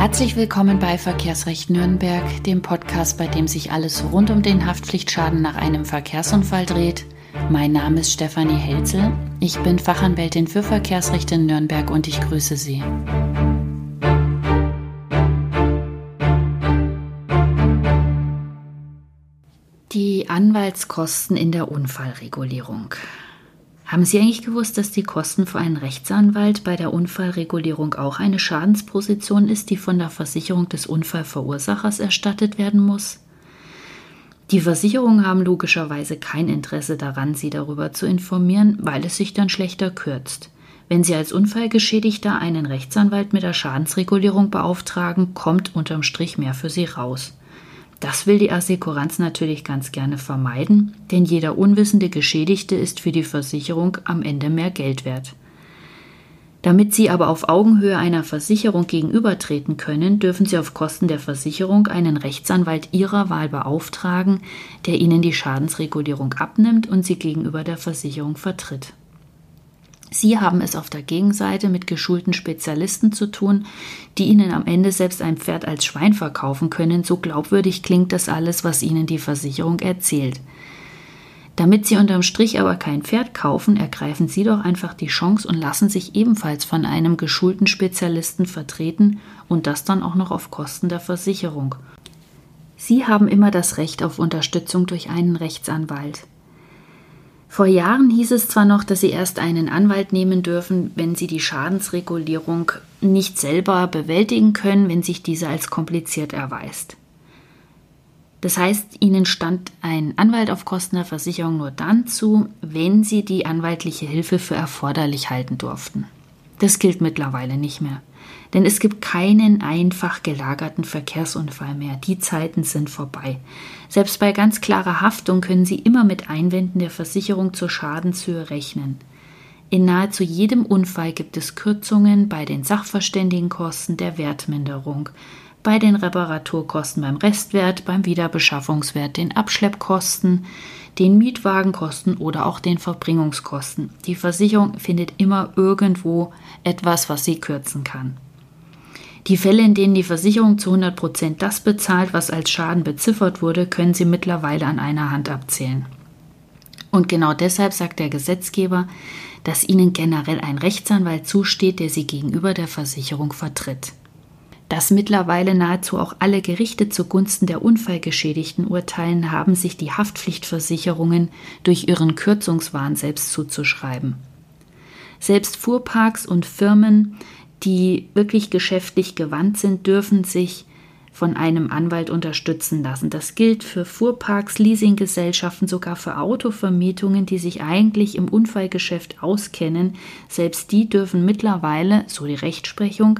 Herzlich willkommen bei Verkehrsrecht Nürnberg, dem Podcast, bei dem sich alles rund um den Haftpflichtschaden nach einem Verkehrsunfall dreht. Mein Name ist Stefanie Helzel. Ich bin Fachanwältin für Verkehrsrecht in Nürnberg und ich grüße Sie. Die Anwaltskosten in der Unfallregulierung. Haben Sie eigentlich gewusst, dass die Kosten für einen Rechtsanwalt bei der Unfallregulierung auch eine Schadensposition ist, die von der Versicherung des Unfallverursachers erstattet werden muss? Die Versicherungen haben logischerweise kein Interesse daran, Sie darüber zu informieren, weil es sich dann schlechter kürzt. Wenn Sie als Unfallgeschädigter einen Rechtsanwalt mit der Schadensregulierung beauftragen, kommt unterm Strich mehr für Sie raus. Das will die Assekuranz natürlich ganz gerne vermeiden, denn jeder unwissende Geschädigte ist für die Versicherung am Ende mehr Geld wert. Damit Sie aber auf Augenhöhe einer Versicherung gegenübertreten können, dürfen Sie auf Kosten der Versicherung einen Rechtsanwalt Ihrer Wahl beauftragen, der Ihnen die Schadensregulierung abnimmt und Sie gegenüber der Versicherung vertritt. Sie haben es auf der Gegenseite mit geschulten Spezialisten zu tun, die Ihnen am Ende selbst ein Pferd als Schwein verkaufen können, so glaubwürdig klingt das alles, was Ihnen die Versicherung erzählt. Damit Sie unterm Strich aber kein Pferd kaufen, ergreifen Sie doch einfach die Chance und lassen sich ebenfalls von einem geschulten Spezialisten vertreten und das dann auch noch auf Kosten der Versicherung. Sie haben immer das Recht auf Unterstützung durch einen Rechtsanwalt. Vor Jahren hieß es zwar noch, dass Sie erst einen Anwalt nehmen dürfen, wenn Sie die Schadensregulierung nicht selber bewältigen können, wenn sich diese als kompliziert erweist. Das heißt, Ihnen stand ein Anwalt auf Kosten der Versicherung nur dann zu, wenn Sie die anwaltliche Hilfe für erforderlich halten durften. Das gilt mittlerweile nicht mehr. Denn es gibt keinen einfach gelagerten Verkehrsunfall mehr. Die Zeiten sind vorbei. Selbst bei ganz klarer Haftung können Sie immer mit Einwänden der Versicherung zur Schadenshöhe rechnen. In nahezu jedem Unfall gibt es Kürzungen bei den Sachverständigenkosten der Wertminderung, bei den Reparaturkosten beim Restwert, beim Wiederbeschaffungswert, den Abschleppkosten, den Mietwagenkosten oder auch den Verbringungskosten. Die Versicherung findet immer irgendwo etwas, was sie kürzen kann. Die Fälle, in denen die Versicherung zu 100 Prozent das bezahlt, was als Schaden beziffert wurde, können Sie mittlerweile an einer Hand abzählen. Und genau deshalb sagt der Gesetzgeber, dass Ihnen generell ein Rechtsanwalt zusteht, der Sie gegenüber der Versicherung vertritt. Dass mittlerweile nahezu auch alle Gerichte zugunsten der Unfallgeschädigten urteilen, haben sich die Haftpflichtversicherungen durch ihren Kürzungswahn selbst zuzuschreiben. Selbst Fuhrparks und Firmen, die wirklich geschäftlich gewandt sind, dürfen sich von einem Anwalt unterstützen lassen. Das gilt für Fuhrparks, Leasinggesellschaften, sogar für Autovermietungen, die sich eigentlich im Unfallgeschäft auskennen. Selbst die dürfen mittlerweile, so die Rechtsprechung,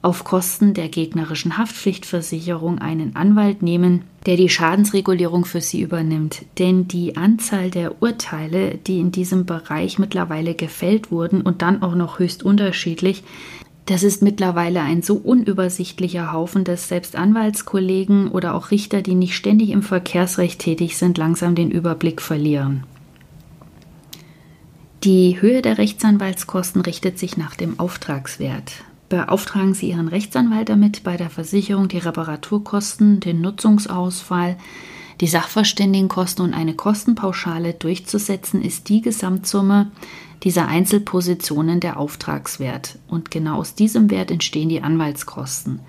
auf Kosten der gegnerischen Haftpflichtversicherung einen Anwalt nehmen, der die Schadensregulierung für sie übernimmt. Denn die Anzahl der Urteile, die in diesem Bereich mittlerweile gefällt wurden und dann auch noch höchst unterschiedlich, das ist mittlerweile ein so unübersichtlicher Haufen, dass selbst Anwaltskollegen oder auch Richter, die nicht ständig im Verkehrsrecht tätig sind, langsam den Überblick verlieren. Die Höhe der Rechtsanwaltskosten richtet sich nach dem Auftragswert. Beauftragen Sie Ihren Rechtsanwalt damit, bei der Versicherung die Reparaturkosten, den Nutzungsausfall, die Sachverständigenkosten und eine Kostenpauschale durchzusetzen, ist die Gesamtsumme dieser Einzelpositionen der Auftragswert. Und genau aus diesem Wert entstehen die Anwaltskosten.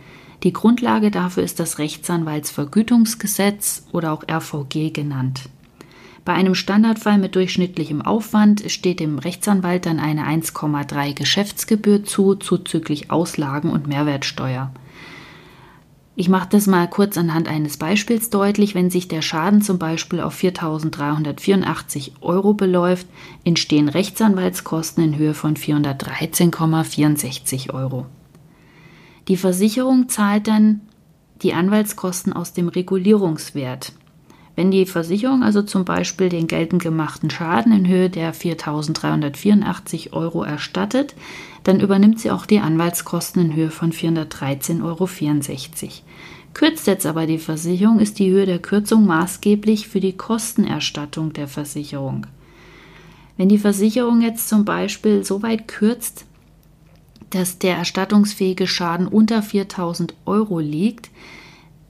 Die Grundlage dafür ist das Rechtsanwaltsvergütungsgesetz oder auch RVG genannt. Bei einem Standardfall mit durchschnittlichem Aufwand steht dem Rechtsanwalt dann eine 1,3 Geschäftsgebühr zu, zuzüglich Auslagen und Mehrwertsteuer. Ich mache das mal kurz anhand eines Beispiels deutlich. Wenn sich der Schaden zum Beispiel auf 4.384 Euro beläuft, entstehen Rechtsanwaltskosten in Höhe von 413,64 Euro. Die Versicherung zahlt dann die Anwaltskosten aus dem Regulierungswert. Wenn die Versicherung also zum Beispiel den geltend gemachten Schaden in Höhe der 4.384 Euro erstattet, dann übernimmt sie auch die Anwaltskosten in Höhe von 413,64 Euro. Kürzt jetzt aber die Versicherung, ist die Höhe der Kürzung maßgeblich für die Kostenerstattung der Versicherung. Wenn die Versicherung jetzt zum Beispiel so weit kürzt, dass der erstattungsfähige Schaden unter 4000 Euro liegt,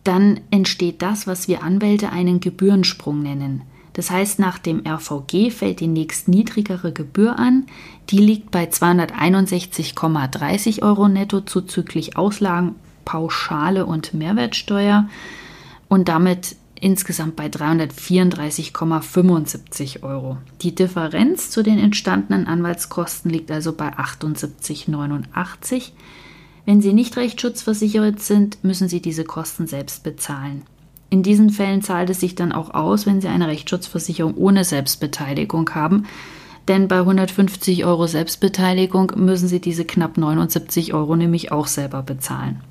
dann entsteht das, was wir Anwälte einen Gebührensprung nennen. Das heißt, nach dem RVG fällt die nächst niedrigere Gebühr an. Die liegt bei 261,30 Euro netto zuzüglich Auslagen, Pauschale und Mehrwertsteuer und damit insgesamt bei 334,75 Euro. Die Differenz zu den entstandenen Anwaltskosten liegt also bei 78,89. Wenn Sie nicht rechtsschutzversichert sind, müssen Sie diese Kosten selbst bezahlen. In diesen Fällen zahlt es sich dann auch aus, wenn Sie eine Rechtsschutzversicherung ohne Selbstbeteiligung haben, denn bei 150 Euro Selbstbeteiligung müssen Sie diese knapp 79 Euro nämlich auch selber bezahlen.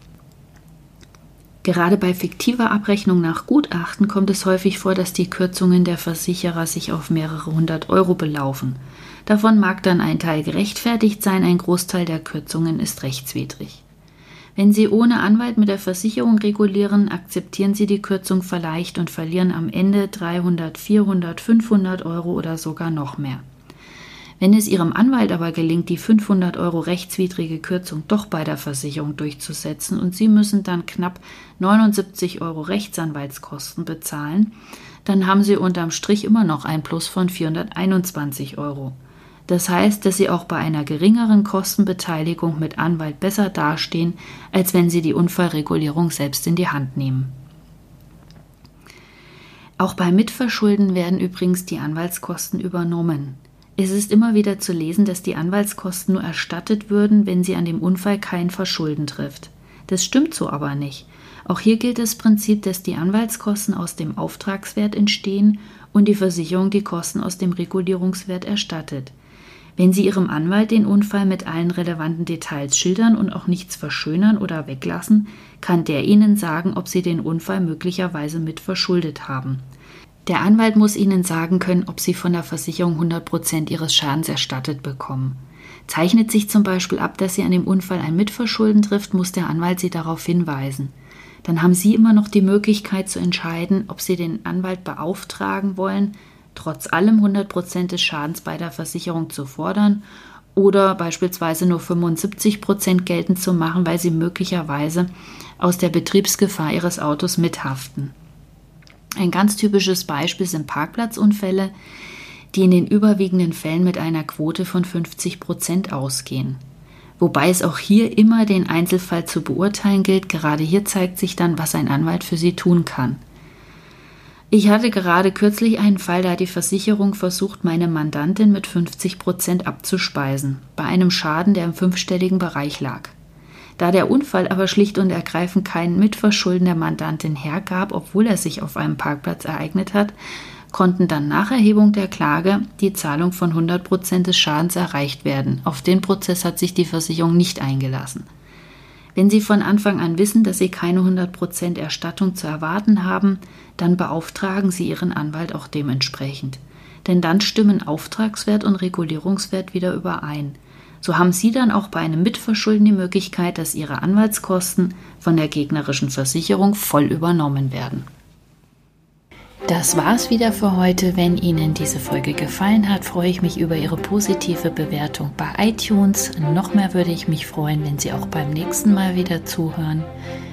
Gerade bei fiktiver Abrechnung nach Gutachten kommt es häufig vor, dass die Kürzungen der Versicherer sich auf mehrere hundert Euro belaufen. Davon mag dann ein Teil gerechtfertigt sein, ein Großteil der Kürzungen ist rechtswidrig. Wenn Sie ohne Anwalt mit der Versicherung regulieren, akzeptieren Sie die Kürzung vielleicht und verlieren am Ende 300, 400, 500 Euro oder sogar noch mehr. Wenn es Ihrem Anwalt aber gelingt, die 500 Euro rechtswidrige Kürzung doch bei der Versicherung durchzusetzen und Sie müssen dann knapp 79 Euro Rechtsanwaltskosten bezahlen, dann haben Sie unterm Strich immer noch ein Plus von 421 Euro. Das heißt, dass Sie auch bei einer geringeren Kostenbeteiligung mit Anwalt besser dastehen, als wenn Sie die Unfallregulierung selbst in die Hand nehmen. Auch bei Mitverschulden werden übrigens die Anwaltskosten übernommen. Es ist immer wieder zu lesen, dass die Anwaltskosten nur erstattet würden, wenn sie an dem Unfall kein Verschulden trifft. Das stimmt so aber nicht. Auch hier gilt das Prinzip, dass die Anwaltskosten aus dem Auftragswert entstehen und die Versicherung die Kosten aus dem Regulierungswert erstattet. Wenn Sie Ihrem Anwalt den Unfall mit allen relevanten Details schildern und auch nichts verschönern oder weglassen, kann der Ihnen sagen, ob Sie den Unfall möglicherweise mit verschuldet haben. Der Anwalt muss Ihnen sagen können, ob Sie von der Versicherung 100 Prozent Ihres Schadens erstattet bekommen. Zeichnet sich zum Beispiel ab, dass Sie an dem Unfall ein Mitverschulden trifft, muss der Anwalt Sie darauf hinweisen. Dann haben Sie immer noch die Möglichkeit zu entscheiden, ob Sie den Anwalt beauftragen wollen, trotz allem 100% des Schadens bei der Versicherung zu fordern oder beispielsweise nur 75% geltend zu machen, weil sie möglicherweise aus der Betriebsgefahr ihres Autos mithaften. Ein ganz typisches Beispiel sind Parkplatzunfälle, die in den überwiegenden Fällen mit einer Quote von 50% ausgehen. Wobei es auch hier immer den Einzelfall zu beurteilen gilt. Gerade hier zeigt sich dann, was ein Anwalt für Sie tun kann. Ich hatte gerade kürzlich einen Fall, da die Versicherung versucht, meine Mandantin mit 50 Prozent abzuspeisen, bei einem Schaden, der im fünfstelligen Bereich lag. Da der Unfall aber schlicht und ergreifend kein Mitverschulden der Mandantin hergab, obwohl er sich auf einem Parkplatz ereignet hat, konnten dann nach Erhebung der Klage die Zahlung von 100 Prozent des Schadens erreicht werden. Auf den Prozess hat sich die Versicherung nicht eingelassen. Wenn Sie von Anfang an wissen, dass Sie keine 100% Erstattung zu erwarten haben, dann beauftragen Sie Ihren Anwalt auch dementsprechend. Denn dann stimmen Auftragswert und Regulierungswert wieder überein. So haben Sie dann auch bei einem Mitverschulden die Möglichkeit, dass Ihre Anwaltskosten von der gegnerischen Versicherung voll übernommen werden. Das war's wieder für heute. Wenn Ihnen diese Folge gefallen hat, freue ich mich über Ihre positive Bewertung bei iTunes. Noch mehr würde ich mich freuen, wenn Sie auch beim nächsten Mal wieder zuhören.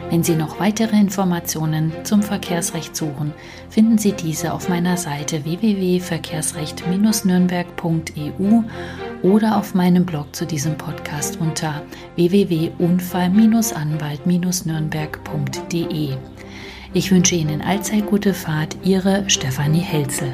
Wenn Sie noch weitere Informationen zum Verkehrsrecht suchen, finden Sie diese auf meiner Seite www.verkehrsrecht-nürnberg.eu oder auf meinem Blog zu diesem Podcast unter www.unfall-anwalt-nürnberg.de. Ich wünsche Ihnen allzeit gute Fahrt, Ihre Stefanie Helzel.